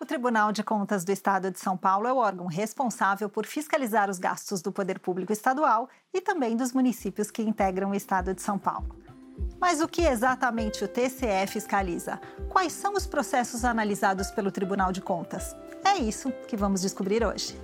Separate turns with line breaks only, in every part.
O Tribunal de Contas do Estado de São Paulo é o órgão responsável por fiscalizar os gastos do poder público estadual e também dos municípios que integram o Estado de São Paulo. Mas o que exatamente o TCE fiscaliza? Quais são os processos analisados pelo Tribunal de Contas? É isso que vamos descobrir hoje.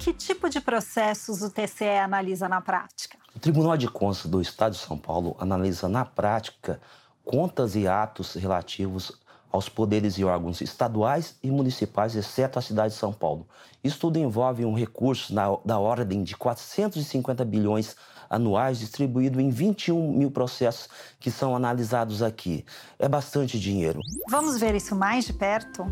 Que tipo de processos o TCE analisa na prática?
O Tribunal de Contas do Estado de São Paulo analisa na prática contas e atos relativos aos poderes e órgãos estaduais e municipais, exceto a cidade de São Paulo. Isso tudo envolve um recurso na, da ordem de 450 bilhões anuais, distribuído em 21 mil processos que são analisados aqui. É bastante dinheiro.
Vamos ver isso mais de perto?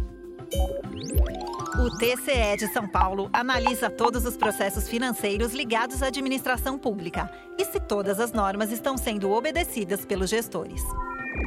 O TCE de São Paulo analisa todos os processos financeiros ligados à administração pública e se todas as normas estão sendo obedecidas pelos gestores.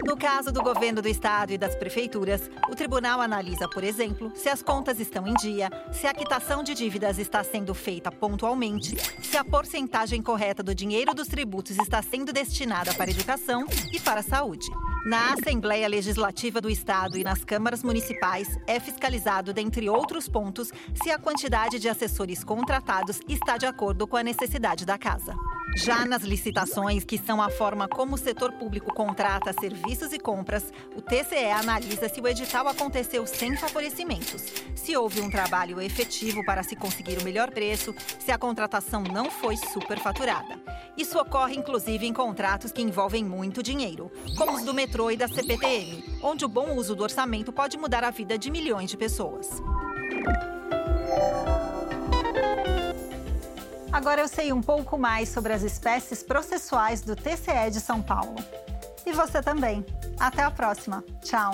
No caso do governo do estado e das prefeituras, o tribunal analisa, por exemplo, se as contas estão em dia, se a quitação de dívidas está sendo feita pontualmente, se a porcentagem correta do dinheiro dos tributos está sendo destinada para a educação e para a saúde. Na Assembleia Legislativa do Estado e nas câmaras municipais, é fiscalizado, dentre outros pontos, se a quantidade de assessores contratados está de acordo com a necessidade da casa. Já nas licitações, que são a forma como o setor público contrata serviços e compras, o TCE analisa se o edital aconteceu sem favorecimentos, se houve um trabalho efetivo para se conseguir o melhor preço, se a contratação não foi superfaturada. Isso ocorre inclusive em contratos que envolvem muito dinheiro, como os do metrô e da CPTM, onde o bom uso do orçamento pode mudar a vida de milhões de pessoas.
Agora eu sei um pouco mais sobre as espécies processuais do TCE de São Paulo. E você também. Até a próxima. Tchau.